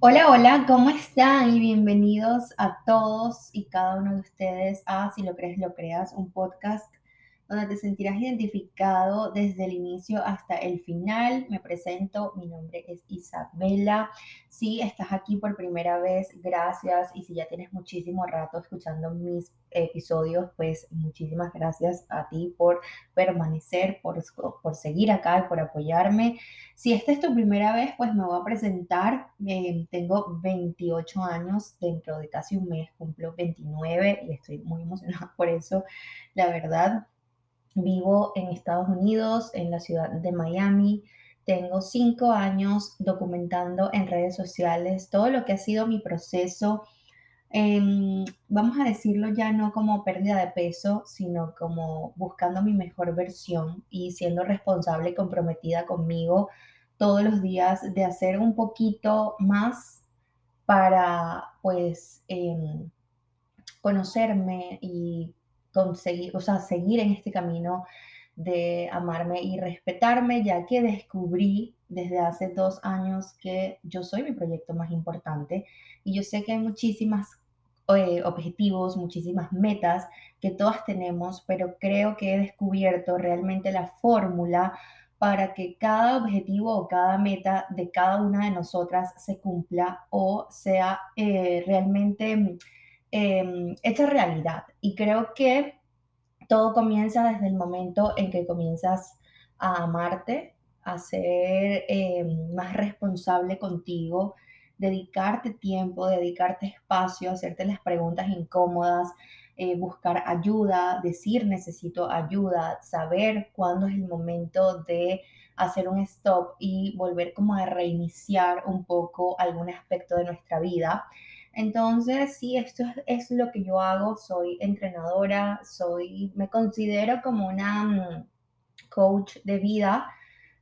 Hola, hola, ¿cómo están? Y bienvenidos a todos y cada uno de ustedes a Si lo crees, lo creas, un podcast donde te sentirás identificado desde el inicio hasta el final. Me presento, mi nombre es Isabela. Si estás aquí por primera vez, gracias. Y si ya tienes muchísimo rato escuchando mis episodios, pues muchísimas gracias a ti por permanecer, por, por seguir acá y por apoyarme. Si esta es tu primera vez, pues me voy a presentar. Eh, tengo 28 años, dentro de casi un mes cumplo 29 y estoy muy emocionada por eso, la verdad. Vivo en Estados Unidos, en la ciudad de Miami. Tengo cinco años documentando en redes sociales todo lo que ha sido mi proceso, em, vamos a decirlo ya no como pérdida de peso, sino como buscando mi mejor versión y siendo responsable y comprometida conmigo todos los días de hacer un poquito más para pues em, conocerme y conseguir, o sea, seguir en este camino de amarme y respetarme, ya que descubrí desde hace dos años que yo soy mi proyecto más importante. Y yo sé que hay muchísimas eh, objetivos, muchísimas metas que todas tenemos, pero creo que he descubierto realmente la fórmula para que cada objetivo o cada meta de cada una de nosotras se cumpla o sea eh, realmente eh, hecha realidad. Y creo que todo comienza desde el momento en que comienzas a amarte, a ser eh, más responsable contigo, dedicarte tiempo, dedicarte espacio, hacerte las preguntas incómodas, eh, buscar ayuda, decir necesito ayuda, saber cuándo es el momento de hacer un stop y volver como a reiniciar un poco algún aspecto de nuestra vida. Entonces, sí, esto es, lo que yo hago. Soy entrenadora, soy, me considero como una mm, coach de vida,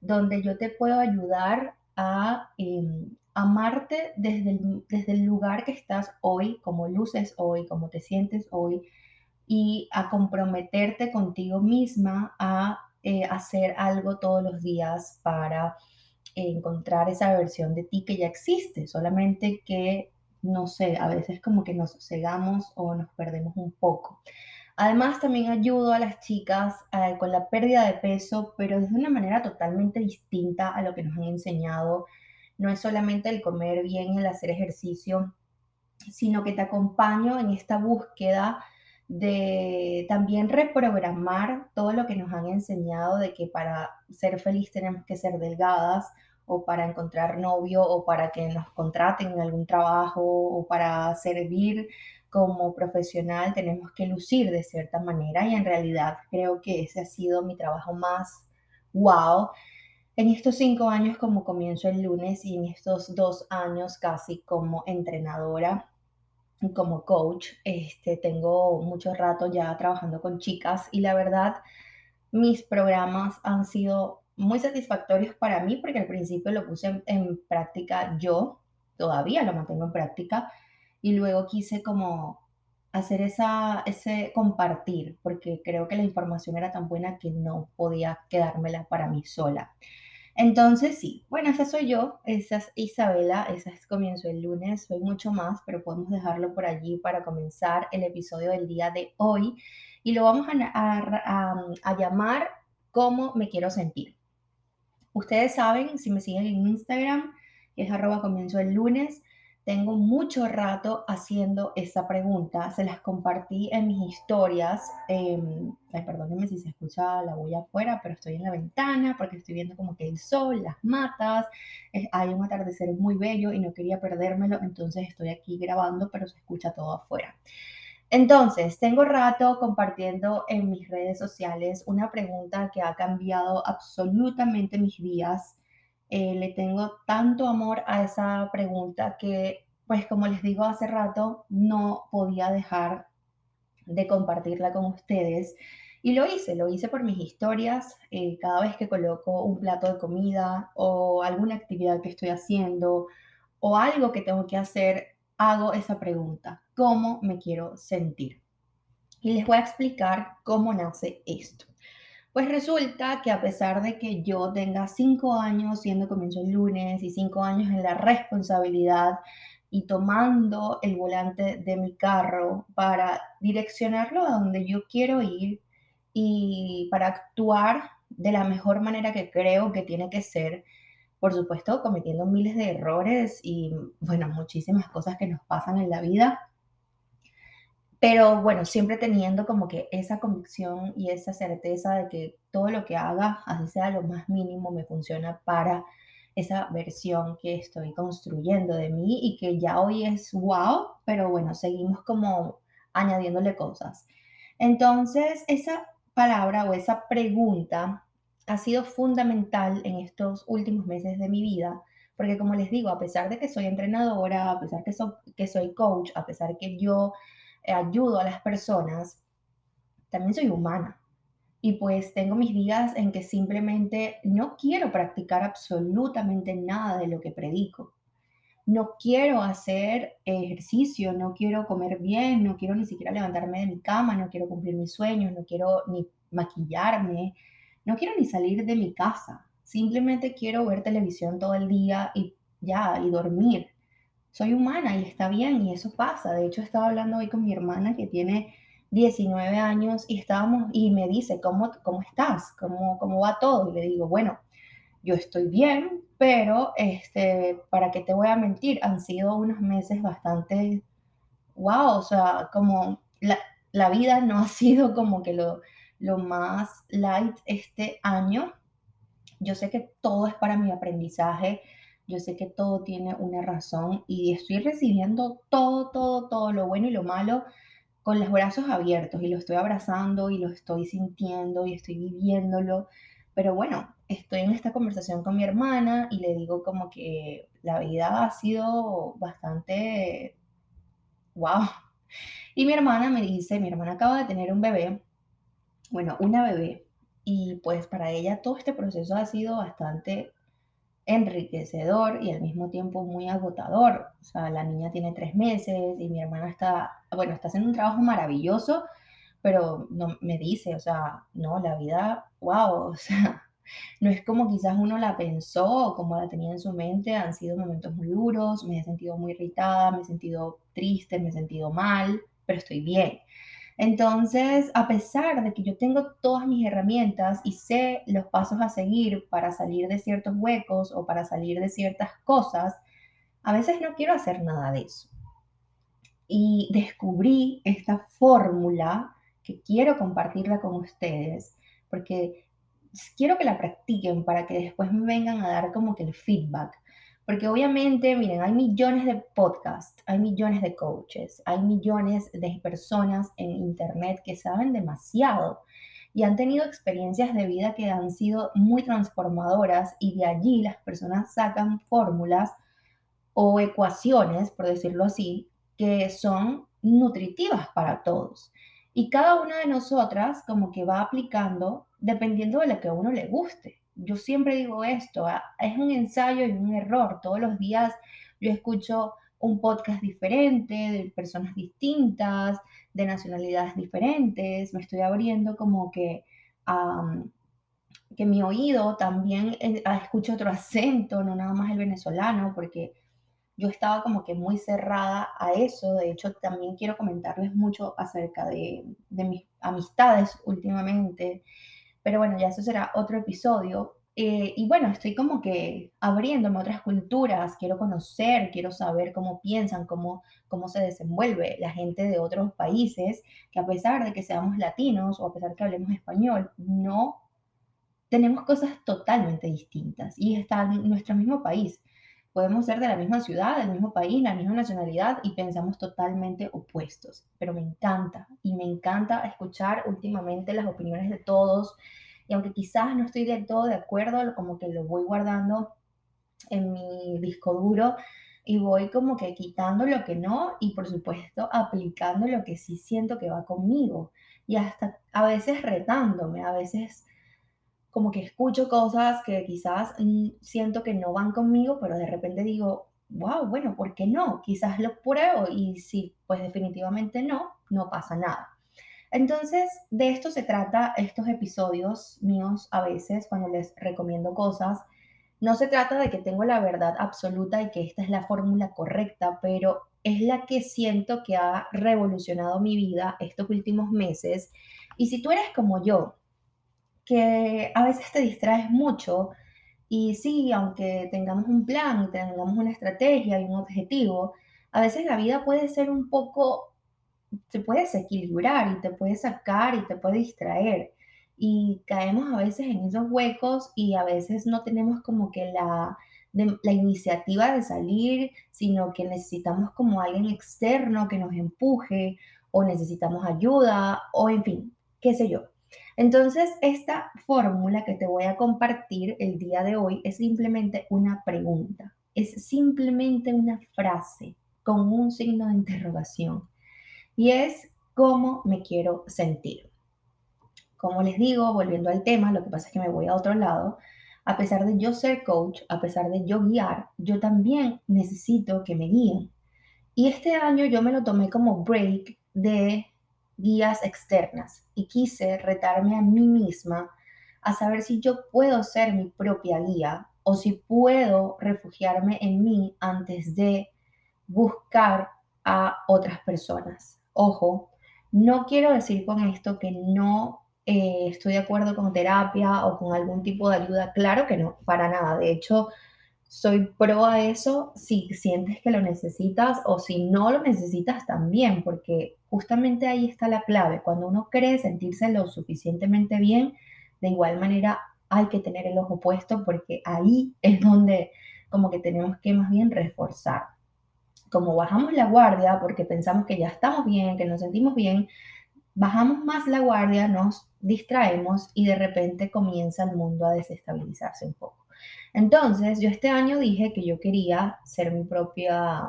donde yo te puedo ayudar a em, amarte desde el, desde el lugar que estás hoy, como luces hoy, como te sientes hoy, y a comprometerte contigo misma a eh, hacer algo todos los días para encontrar esa versión de ti que ya existe, solamente que no sé, a veces como que nos cegamos o nos perdemos un poco. Además, también ayudo a las chicas eh, con la pérdida de peso, pero de una manera totalmente distinta a lo que nos han enseñado. No es solamente el comer bien, el hacer ejercicio, sino que te acompaño en esta búsqueda de también reprogramar todo lo que nos han enseñado de que para ser feliz tenemos que ser delgadas o para encontrar novio o para que nos contraten en algún trabajo o para servir como profesional tenemos que lucir de cierta manera y en realidad creo que ese ha sido mi trabajo más wow en estos cinco años como comienzo el lunes y en estos dos años casi como entrenadora como coach este tengo mucho rato ya trabajando con chicas y la verdad mis programas han sido muy satisfactorios para mí porque al principio lo puse en, práctica yo, todavía lo mantengo en práctica, y luego quise como hacer esa, ese compartir, porque creo que la información era tan buena que no podía quedármela para mí sola. Entonces, sí, bueno, esa soy yo, esa es Isabela, esa es comienzo el lunes, soy mucho más, pero podemos dejarlo por allí para comenzar el episodio del día de hoy y lo vamos a, a, a llamar cómo me quiero sentir. Ustedes saben, si me siguen en Instagram, es arroba comienzo el lunes, tengo mucho rato haciendo esa pregunta, se las compartí en mis historias. Eh, perdónenme si se escucha la bulla afuera, pero estoy en la ventana porque estoy viendo como que el sol, las matas, hay un atardecer muy bello y no quería perdérmelo, entonces estoy aquí grabando, pero se escucha todo afuera. Entonces, tengo rato compartiendo en mis redes sociales una pregunta que ha cambiado absolutamente mis días. Eh, le tengo tanto amor a esa pregunta que, pues como les digo hace rato, no podía dejar de compartirla con ustedes. Y lo hice, lo hice por mis historias. Eh, cada vez que coloco un plato de comida o alguna actividad que estoy haciendo o algo que tengo que hacer, hago esa pregunta, ¿cómo me quiero sentir? Y les voy a explicar cómo nace esto. Pues resulta que a pesar de que yo tenga cinco años siendo comienzo el lunes y cinco años en la responsabilidad y tomando el volante de mi carro para direccionarlo a donde yo quiero ir y para actuar de la mejor manera que creo que tiene que ser, por supuesto, cometiendo miles de errores y, bueno, muchísimas cosas que nos pasan en la vida pero bueno, siempre teniendo como que esa convicción y esa certeza de que todo lo que haga, así sea lo más mínimo, me funciona para esa versión que estoy construyendo de mí y que ya hoy es wow, pero bueno, seguimos como añadiéndole cosas. Entonces, esa palabra o esa pregunta ha sido fundamental en estos últimos meses de mi vida, porque como les digo, a pesar de que soy entrenadora, a pesar que, que soy coach, a pesar que yo ayudo a las personas, también soy humana. Y pues tengo mis días en que simplemente no quiero practicar absolutamente nada de lo que predico. No quiero hacer ejercicio, no quiero comer bien, no quiero ni siquiera levantarme de mi cama, no quiero cumplir mis sueños, no quiero ni maquillarme, no quiero ni salir de mi casa. Simplemente quiero ver televisión todo el día y ya, y dormir soy humana y está bien y eso pasa. De hecho, estaba hablando hoy con mi hermana que tiene 19 años y estábamos y me dice, ¿cómo, cómo estás? ¿Cómo, ¿Cómo va todo? Y le digo, bueno, yo estoy bien, pero este, ¿para qué te voy a mentir? Han sido unos meses bastante, wow, o sea, como la, la vida no ha sido como que lo, lo más light este año. Yo sé que todo es para mi aprendizaje yo sé que todo tiene una razón y estoy recibiendo todo, todo, todo lo bueno y lo malo con los brazos abiertos y lo estoy abrazando y lo estoy sintiendo y estoy viviéndolo. Pero bueno, estoy en esta conversación con mi hermana y le digo como que la vida ha sido bastante wow. Y mi hermana me dice, mi hermana acaba de tener un bebé, bueno, una bebé, y pues para ella todo este proceso ha sido bastante enriquecedor y al mismo tiempo muy agotador. O sea, la niña tiene tres meses y mi hermana está, bueno, está haciendo un trabajo maravilloso, pero no, me dice, o sea, no, la vida, wow, o sea, no es como quizás uno la pensó o como la tenía en su mente, han sido momentos muy duros, me he sentido muy irritada, me he sentido triste, me he sentido mal, pero estoy bien. Entonces, a pesar de que yo tengo todas mis herramientas y sé los pasos a seguir para salir de ciertos huecos o para salir de ciertas cosas, a veces no quiero hacer nada de eso. Y descubrí esta fórmula que quiero compartirla con ustedes porque quiero que la practiquen para que después me vengan a dar como que el feedback. Porque obviamente, miren, hay millones de podcasts, hay millones de coaches, hay millones de personas en Internet que saben demasiado y han tenido experiencias de vida que han sido muy transformadoras y de allí las personas sacan fórmulas o ecuaciones, por decirlo así, que son nutritivas para todos. Y cada una de nosotras como que va aplicando dependiendo de lo que a uno le guste yo siempre digo esto, ah, es un ensayo y un error. Todos los días yo escucho un podcast diferente, de personas distintas, de nacionalidades diferentes. Me estoy abriendo como que, que mi oído también eh, ah, escucha otro acento, no nada más el venezolano, porque yo estaba como que muy cerrada a eso. De hecho, también quiero comentarles mucho acerca de, de mis amistades últimamente pero bueno, ya eso será otro episodio. Eh, y bueno, estoy como que abriéndome a otras culturas, quiero conocer, quiero saber cómo piensan, cómo, cómo se desenvuelve la gente de otros países, que a pesar de que seamos latinos o a pesar de que hablemos español, no tenemos cosas totalmente distintas y está en nuestro mismo país. Podemos ser de la misma ciudad, del mismo país, la misma nacionalidad y pensamos totalmente opuestos. Pero me encanta y me encanta escuchar últimamente las opiniones de todos. Y aunque quizás no estoy del todo de acuerdo, como que lo voy guardando en mi disco duro y voy como que quitando lo que no y por supuesto aplicando lo que sí siento que va conmigo. Y hasta a veces retándome, a veces como que escucho cosas que quizás mm, siento que no van conmigo, pero de repente digo, wow, bueno, ¿por qué no? Quizás lo pruebo y si pues definitivamente no, no pasa nada. Entonces, de esto se trata estos episodios míos a veces cuando les recomiendo cosas. No se trata de que tengo la verdad absoluta y que esta es la fórmula correcta, pero es la que siento que ha revolucionado mi vida estos últimos meses. Y si tú eres como yo, que a veces te distraes mucho, y sí, aunque tengamos un plan tengamos una estrategia y un objetivo, a veces la vida puede ser un poco, se puede desequilibrar y te puede sacar y te puede distraer. Y caemos a veces en esos huecos y a veces no tenemos como que la, la iniciativa de salir, sino que necesitamos como alguien externo que nos empuje o necesitamos ayuda o en fin, qué sé yo. Entonces, esta fórmula que te voy a compartir el día de hoy es simplemente una pregunta, es simplemente una frase con un signo de interrogación y es cómo me quiero sentir. Como les digo, volviendo al tema, lo que pasa es que me voy a otro lado. A pesar de yo ser coach, a pesar de yo guiar, yo también necesito que me guíen. Y este año yo me lo tomé como break de guías externas y quise retarme a mí misma a saber si yo puedo ser mi propia guía o si puedo refugiarme en mí antes de buscar a otras personas. Ojo, no quiero decir con esto que no eh, estoy de acuerdo con terapia o con algún tipo de ayuda. Claro que no, para nada. De hecho, soy pro a eso si sientes que lo necesitas o si no lo necesitas también, porque justamente ahí está la clave. Cuando uno cree sentirse lo suficientemente bien, de igual manera hay que tener el ojo puesto porque ahí es donde como que tenemos que más bien reforzar. Como bajamos la guardia porque pensamos que ya estamos bien, que nos sentimos bien, bajamos más la guardia, nos distraemos y de repente comienza el mundo a desestabilizarse un poco. Entonces, yo este año dije que yo quería ser mi propia,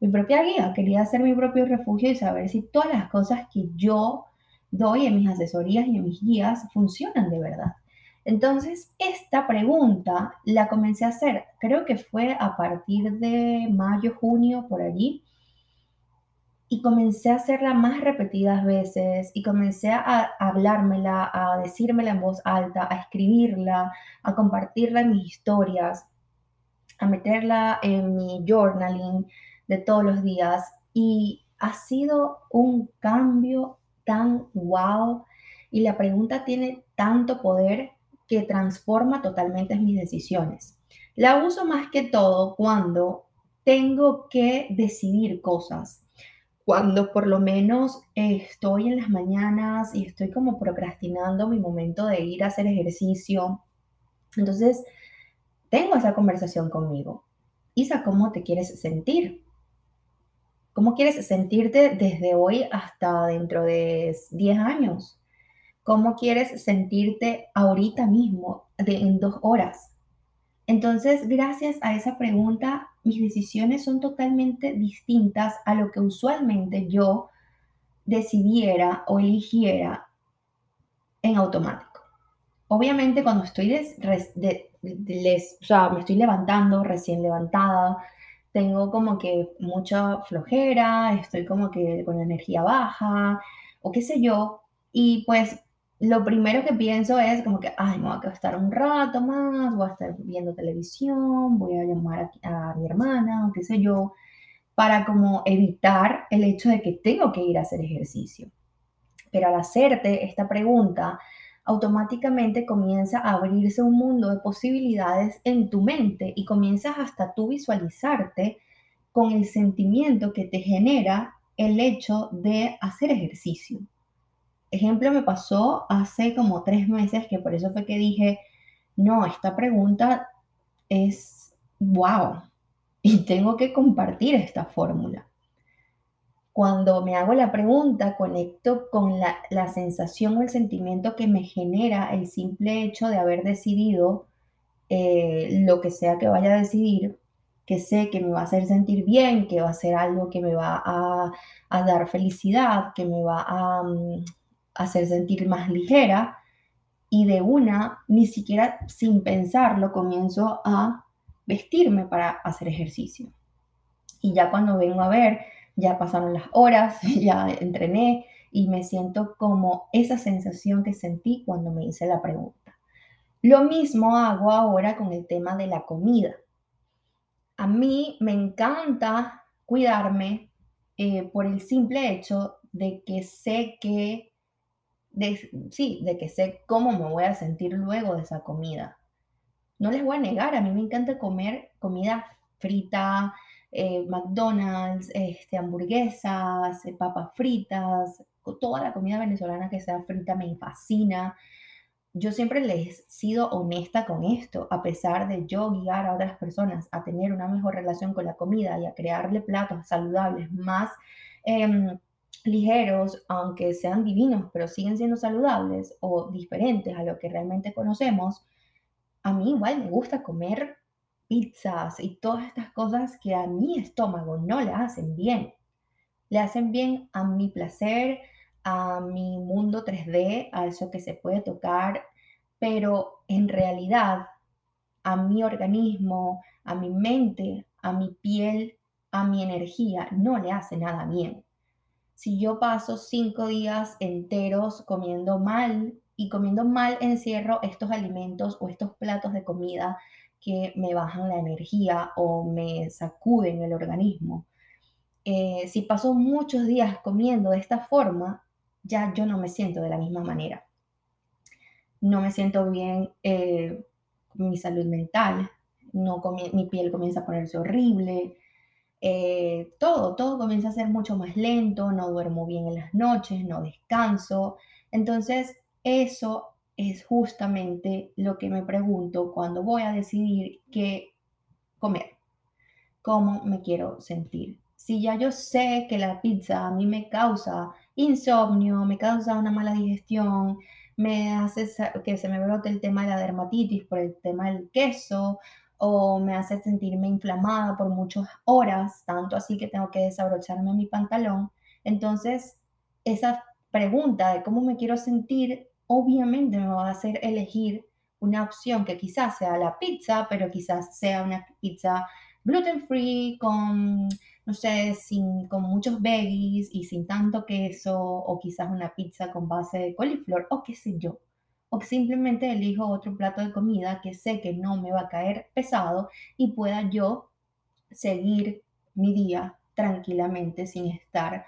mi propia guía, quería ser mi propio refugio y saber si todas las cosas que yo doy en mis asesorías y en mis guías funcionan de verdad. Entonces, esta pregunta la comencé a hacer, creo que fue a partir de mayo, junio, por allí, y comencé a hacerla más repetidas veces y comencé a hablármela, a decírmela en voz alta, a escribirla, a compartirla en mis historias, a meterla en mi journaling de todos los días y ha sido un cambio tan wow y la pregunta tiene tanto poder que transforma totalmente mis decisiones. La uso más que todo cuando tengo que decidir cosas cuando por lo menos estoy en las mañanas y estoy como procrastinando mi momento de ir a hacer ejercicio. Entonces, tengo esa conversación conmigo. Isa, ¿cómo te quieres sentir? ¿Cómo quieres sentirte desde hoy hasta dentro de 10 años? ¿Cómo quieres sentirte ahorita mismo, de, en dos horas? Entonces, gracias a esa pregunta, mis decisiones son totalmente distintas a lo que usualmente yo decidiera o eligiera en automático. Obviamente cuando estoy o sea, me estoy levantando, recién levantada, tengo como que mucha flojera, estoy como que con energía baja o qué sé yo, y pues lo primero que pienso es como que, ay, me voy a estar un rato más, voy a estar viendo televisión, voy a llamar a, mi hermana o qué sé yo, para como evitar el hecho de que tengo que ir a hacer ejercicio. Pero al hacerte esta pregunta, automáticamente comienza a abrirse un mundo de posibilidades en tu mente y comienzas hasta tú visualizarte con el sentimiento que te genera el hecho de hacer ejercicio. Ejemplo, me pasó hace como tres meses que por eso fue que dije, no, esta pregunta es wow y tengo que compartir esta fórmula. Cuando me hago la pregunta, conecto con la, sensación o el sentimiento que me genera el simple hecho de haber decidido eh, lo que sea que vaya a decidir, que sé que me va a hacer sentir bien, que va a ser algo que me va a, a dar felicidad, que me va a, mm, hacer sentir más ligera y de una, ni siquiera sin pensarlo, comienzo a vestirme para hacer ejercicio. Y ya cuando vengo a ver, ya pasaron las horas, ya entrené y me siento como esa sensación que sentí cuando me hice la pregunta. Lo mismo hago ahora con el tema de la comida. A mí me encanta cuidarme eh, por el simple hecho de que sé que, sí, de que sé cómo me voy a sentir luego de esa comida. No les voy a negar, a mí me encanta comer comida frita, eh, McDonald's, este, hamburguesas, eh, papas fritas, toda la comida venezolana que sea frita me fascina. Yo siempre les he sido honesta con esto, a pesar de yo guiar a otras personas a tener una mejor relación con la comida y a crearle platos saludables más em, ligeros, aunque sean divinos, pero siguen siendo saludables o diferentes a lo que realmente conocemos, a mí igual me gusta comer pizzas y todas estas cosas que a mi estómago no le hacen bien. Le hacen bien a mi placer, a mi mundo 3D, a eso que se puede tocar, pero en realidad a mi organismo, a mi mente, a mi piel, a mi energía, no le hace nada bien. Si yo paso cinco días enteros comiendo mal y comiendo mal encierro estos alimentos o estos platos de comida que me bajan la energía o me sacuden el organismo. Eh, si paso muchos días comiendo de esta forma, ya yo no me siento de la misma manera. No me siento bien eh, mi salud mental, mi piel comienza a ponerse horrible, eh, todo, todo comienza a ser mucho más lento, no duermo bien en las noches, no descanso. Entonces, eso es justamente lo que me pregunto cuando voy a decidir qué comer, cómo me quiero sentir. Si ya yo sé que la pizza a mí me causa insomnio, me causa una mala digestión, me hace que se me brote el tema de la dermatitis por el tema del queso, o me hace sentirme inflamada por muchas horas, tanto así que tengo que desabrocharme mi pantalón. Entonces, esa pregunta de cómo me quiero sentir obviamente me va a hacer elegir una opción que quizás sea la pizza, pero quizás sea una pizza gluten free con, no sé, sin, con muchos veggies y sin tanto queso, o quizás una pizza con base de coliflor, o qué sé yo. O simplemente elijo otro plato de comida que sé que no me va a caer pesado y pueda yo seguir mi día tranquilamente sin estar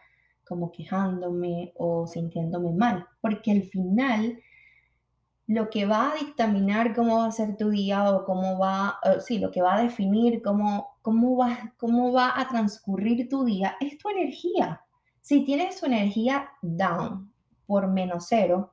como quejándome o sintiéndome mal, porque al final lo que va a dictaminar cómo va a ser tu día o cómo va, eh, sí, lo que va a definir cómo, cómo, va, cómo va a transcurrir tu día es tu energía. Si tienes tu energía down por menos cero,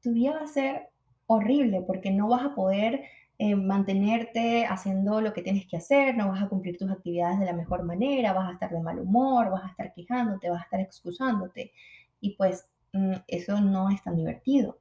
tu día va a ser horrible porque no vas a poder eh, mantenerte haciendo lo que tienes que hacer, no vas a cumplir tus actividades de la mejor manera, vas a estar de mal humor, vas a estar quejándote, vas a estar excusándote. Y pues mm, eso no es tan divertido.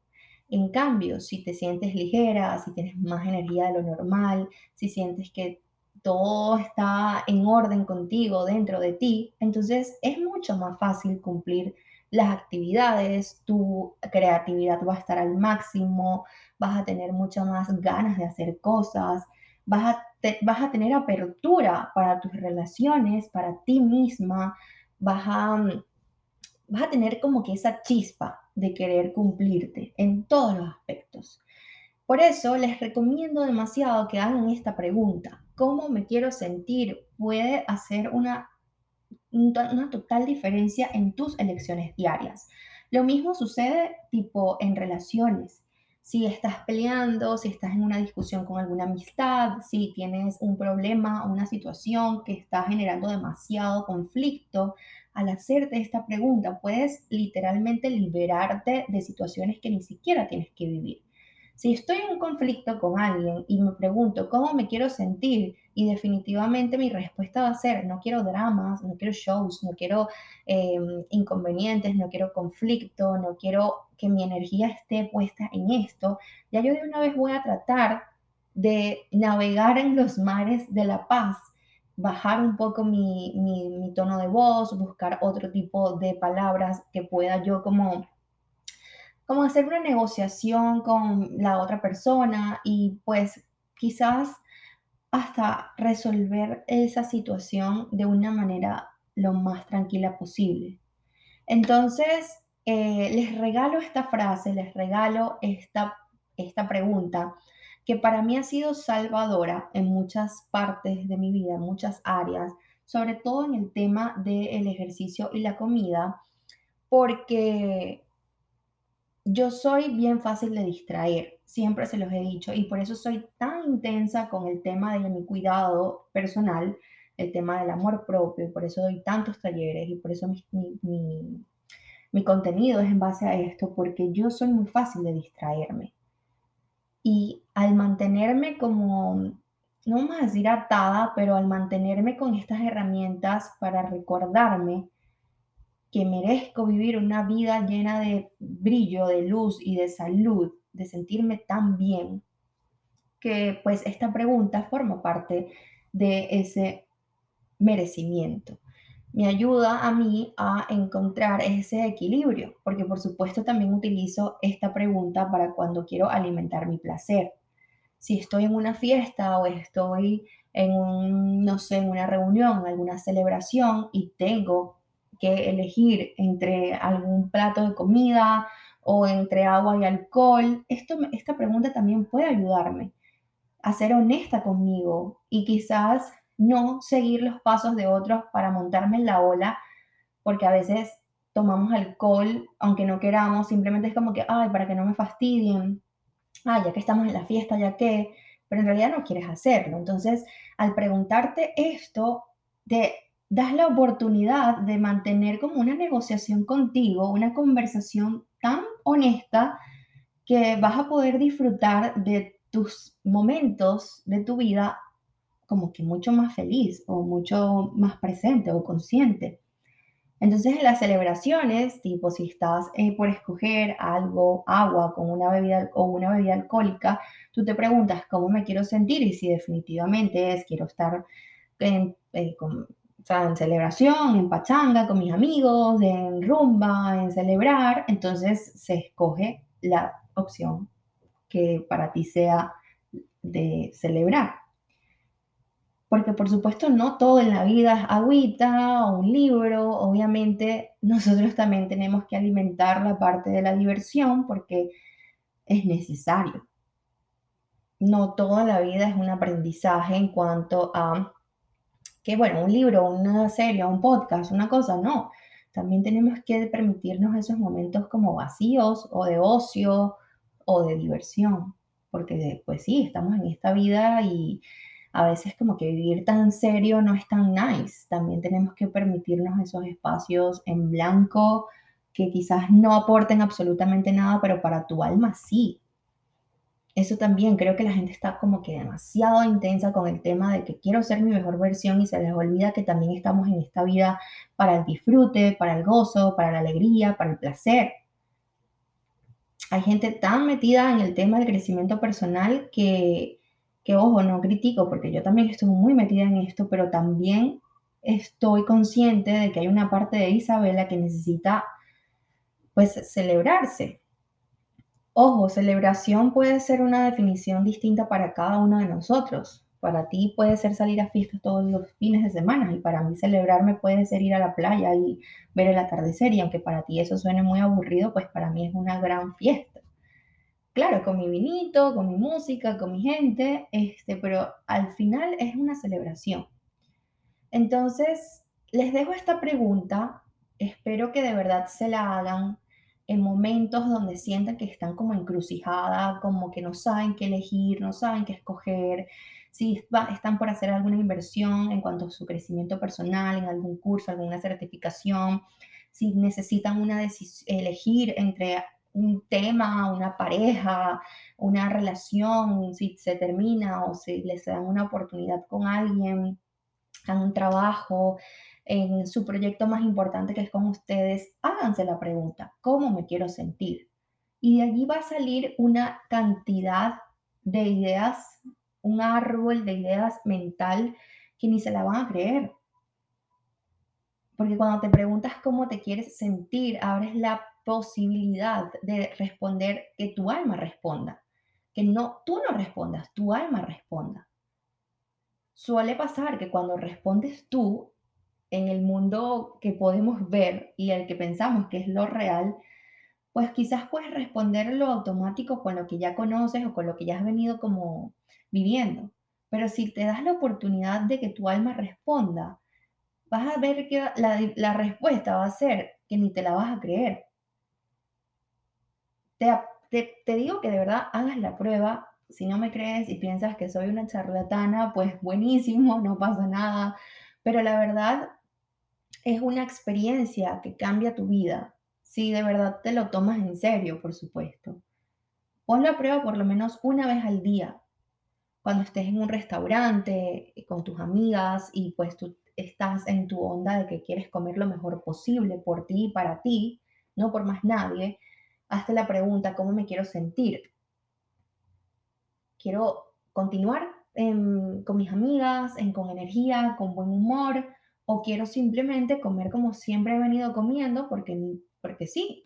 En cambio, si te sientes ligera, si tienes más energía de lo normal, si sientes que todo está en orden contigo dentro de ti, entonces es mucho más fácil cumplir las actividades, tu creatividad va a estar al máximo, vas a tener muchas más ganas de hacer cosas, vas a, vas a tener apertura para tus relaciones, para ti misma, vas a, mm, vas a tener como que esa chispa de querer cumplirte en todos los aspectos. Por eso les recomiendo demasiado que hagan esta pregunta. ¿Cómo me quiero sentir? Puede hacer una una total diferencia en tus elecciones diarias. Lo mismo sucede tipo en relaciones. Si estás peleando, si estás en una discusión con alguna amistad, si tienes un problema o una situación que está generando demasiado conflicto, al hacerte esta pregunta puedes literalmente liberarte de situaciones que ni siquiera tienes que vivir. Si estoy en un conflicto con alguien y me pregunto cómo me quiero sentir y definitivamente mi respuesta va a ser, no quiero dramas, no quiero shows, no quiero em, inconvenientes, no quiero conflicto, no quiero que mi energía esté puesta en esto, ya yo de una vez voy a tratar de navegar en los mares de la paz, bajar un poco mi, mi tono de voz, buscar otro tipo de palabras que pueda yo como como hacer una negociación con la otra persona y pues quizás hasta resolver esa situación de una manera lo más tranquila posible. Entonces, eh, les regalo esta frase, les regalo esta, esta pregunta que para mí ha sido salvadora en muchas partes de mi vida, en muchas áreas, sobre todo en el tema del ejercicio y la comida, porque yo soy bien fácil de distraer, siempre se los he dicho, y por eso soy tan intensa con el tema de mi cuidado personal, el tema del amor propio, y por eso doy tantos talleres, y por eso mi, mi, contenido es en base a esto, porque yo soy muy fácil de distraerme. Y al mantenerme como, no vamos a decir atada, pero al mantenerme con estas herramientas para recordarme que merezco vivir una vida llena de brillo, de luz y de salud, de sentirme tan bien, que pues esta pregunta forma parte de ese merecimiento. Me ayuda a mí a encontrar ese equilibrio, porque por supuesto también utilizo esta pregunta para cuando quiero alimentar mi placer. Si estoy en una fiesta o estoy en un, no sé, en una reunión, alguna celebración y tengo que elegir entre algún plato de comida o entre agua y alcohol, esto, esta pregunta también puede ayudarme a ser honesta conmigo y quizás no seguir los pasos de otros para montarme en la ola, porque a veces tomamos alcohol, aunque no queramos, simplemente es como que, ay, para que no me fastidien, ay, ya que estamos en la fiesta, ya que, pero en realidad no quieres hacerlo. Entonces, al preguntarte esto, te das la oportunidad de mantener como una negociación contigo, una conversación tan honesta que vas a poder disfrutar de tus momentos de tu vida como que mucho más feliz o mucho más presente o consciente. Entonces en las celebraciones, tipo si estás eh, por escoger algo, agua con una bebida o una bebida alcohólica, tú te preguntas cómo me quiero sentir y si definitivamente es quiero estar en, eh, o sea, en celebración, en pachanga, con mis amigos, en rumba, en celebrar, entonces se escoge la opción que para ti sea de celebrar. Porque por supuesto no todo en la vida es agüita o un libro, obviamente nosotros también tenemos que alimentar la parte de la diversión porque es necesario. No toda la vida es un aprendizaje en cuanto a que, bueno, un libro, una serie, un podcast, una cosa, no. También tenemos que permitirnos esos momentos como vacíos o de ocio o de diversión, porque pues sí, estamos en esta vida y a veces como que vivir tan serio no es tan nice. También tenemos que permitirnos esos espacios en blanco que quizás no aporten absolutamente nada, pero para tu alma sí eso también creo que la gente está como que demasiado intensa con el tema de que quiero ser mi mejor versión y se les olvida que también estamos en esta vida para el disfrute, para el gozo, para la alegría, para el placer. Hay gente tan metida en el tema del crecimiento personal que, que ojo, no critico porque yo también estoy muy metida en esto, pero también estoy consciente de que hay una parte de Isabela que necesita pues celebrarse, Ojo, celebración puede ser una definición distinta para cada uno de nosotros. Para ti puede ser salir a fiestas todos los fines de semana y para mí celebrarme puede ser ir a la playa y ver el atardecer y aunque para ti eso suene muy aburrido, pues para mí es una gran fiesta. Claro, con mi vinito, con mi música, con mi gente, este, pero al final es una celebración. Entonces, les dejo esta pregunta, espero que de verdad se la hagan en momentos donde sientan que están como encrucijada, como que no saben qué elegir, no saben qué escoger, si están por hacer alguna inversión en cuanto a su crecimiento personal, en algún curso, alguna certificación, si necesitan una elegir entre un tema, una pareja, una relación, si se termina o si les dan una oportunidad con alguien, en un trabajo, en su proyecto más importante que es con ustedes, háganse la pregunta, ¿cómo me quiero sentir? Y de allí va a salir una cantidad de ideas, un árbol de ideas mental que ni se la van a creer. Porque cuando te preguntas cómo te quieres sentir, abres la posibilidad de responder que tu alma responda. Que no, tú no respondas, tu alma responda. Suele pasar que cuando respondes tú, en el mundo que podemos ver y el que pensamos que es lo real, pues quizás puedes responder lo automático con lo que ya conoces o con lo que ya has venido como viviendo. Pero si te das la oportunidad de que tu alma responda, vas a ver que la, la respuesta va a ser que ni te la vas a creer. Te, te, te digo que de verdad hagas la prueba. Si no me crees y piensas que soy una charlatana, pues buenísimo, no pasa nada. Pero la verdad es una experiencia que cambia tu vida. Si de verdad te lo tomas en serio, por supuesto. Ponlo a prueba por lo menos una vez al día. Cuando estés en un restaurante eh, con tus amigas y pues tú estás en tu onda de que quieres comer lo mejor posible por ti y para ti, no por más nadie, hazte la pregunta, ¿cómo me quiero sentir? Quiero continuar con mis amigas, en, con energía, con buen humor, o quiero simplemente comer como siempre he venido comiendo porque, porque sí.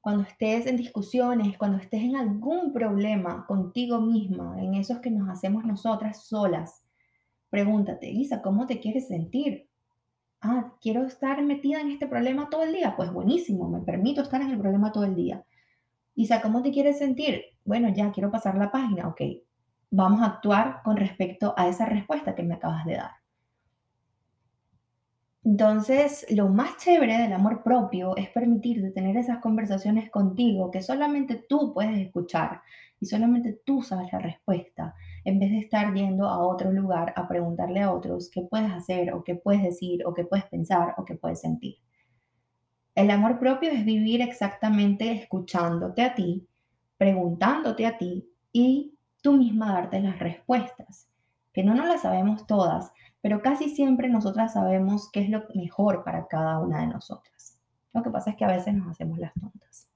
Cuando estés en discusiones, cuando estés en algún problema contigo misma, en esos que nos hacemos nosotras solas, pregúntate, Isa, ¿cómo te quieres sentir? Ah, quiero estar metida en este problema todo el día. Pues buenísimo, me permito estar en el problema todo el día. Isa, ¿cómo te quieres sentir? Bueno, ya quiero pasar la página. Ok, vamos a actuar con respecto a esa respuesta que me acabas de dar. Entonces, lo más chévere del amor propio es permitirte tener esas conversaciones contigo que solamente tú puedes escuchar y solamente tú sabes la respuesta, en vez de estar yendo a otro lugar a preguntarle a otros qué puedes hacer o qué puedes decir o qué puedes pensar o qué puedes sentir. El amor propio es vivir exactamente escuchándote a ti, preguntándote a ti y tú misma darte las respuestas, que no nos las sabemos todas, pero casi siempre nosotras sabemos qué es lo mejor para cada una de nosotras. Lo que pasa es que a veces nos hacemos las tontas.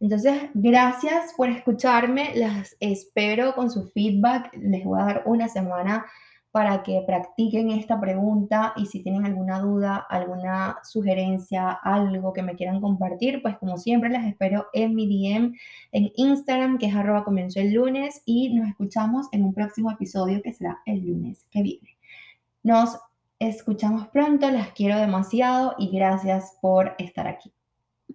Entonces, gracias por escucharme, las espero con su feedback, les voy a dar una semana para que practiquen esta pregunta y si tienen alguna duda, alguna sugerencia, algo que me quieran compartir, pues como siempre las espero en mi DM en Instagram, que es arroba comenzó el lunes y nos escuchamos en un próximo episodio que será el lunes que viene. Nos escuchamos pronto, las quiero demasiado y gracias por estar aquí.